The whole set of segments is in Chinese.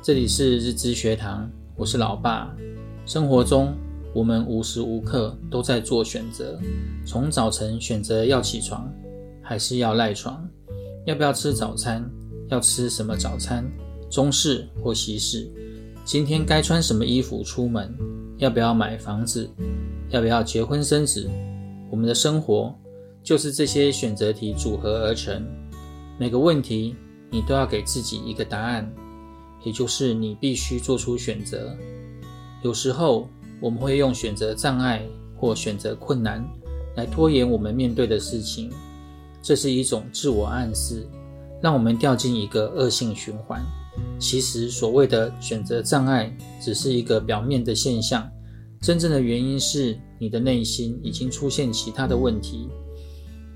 这里是日知学堂，我是老爸。生活中，我们无时无刻都在做选择，从早晨选择要起床，还是要赖床，要不要吃早餐，要吃什么早餐，中式或西式，今天该穿什么衣服出门，要不要买房子，要不要结婚生子，我们的生活就是这些选择题组合而成。每个问题，你都要给自己一个答案。也就是你必须做出选择。有时候我们会用选择障碍或选择困难来拖延我们面对的事情，这是一种自我暗示，让我们掉进一个恶性循环。其实所谓的选择障碍只是一个表面的现象，真正的原因是你的内心已经出现其他的问题。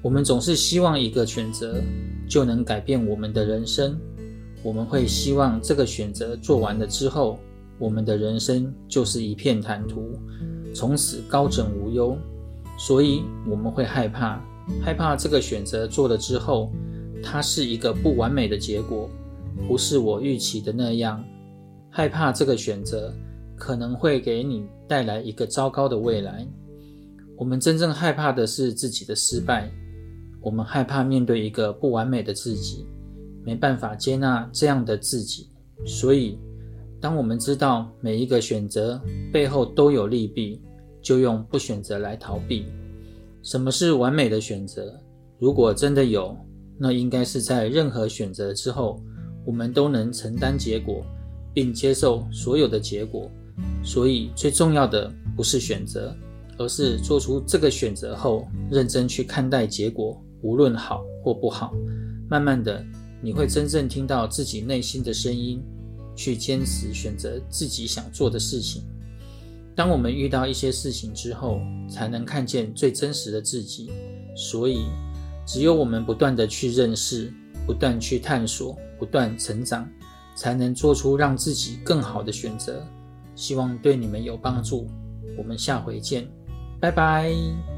我们总是希望一个选择就能改变我们的人生。我们会希望这个选择做完了之后，我们的人生就是一片坦途，从此高枕无忧。所以我们会害怕，害怕这个选择做了之后，它是一个不完美的结果，不是我预期的那样。害怕这个选择可能会给你带来一个糟糕的未来。我们真正害怕的是自己的失败，我们害怕面对一个不完美的自己。没办法接纳这样的自己，所以当我们知道每一个选择背后都有利弊，就用不选择来逃避。什么是完美的选择？如果真的有，那应该是在任何选择之后，我们都能承担结果，并接受所有的结果。所以最重要的不是选择，而是做出这个选择后，认真去看待结果，无论好或不好，慢慢的。你会真正听到自己内心的声音，去坚持选择自己想做的事情。当我们遇到一些事情之后，才能看见最真实的自己。所以，只有我们不断地去认识，不断去探索，不断成长，才能做出让自己更好的选择。希望对你们有帮助。我们下回见，拜拜。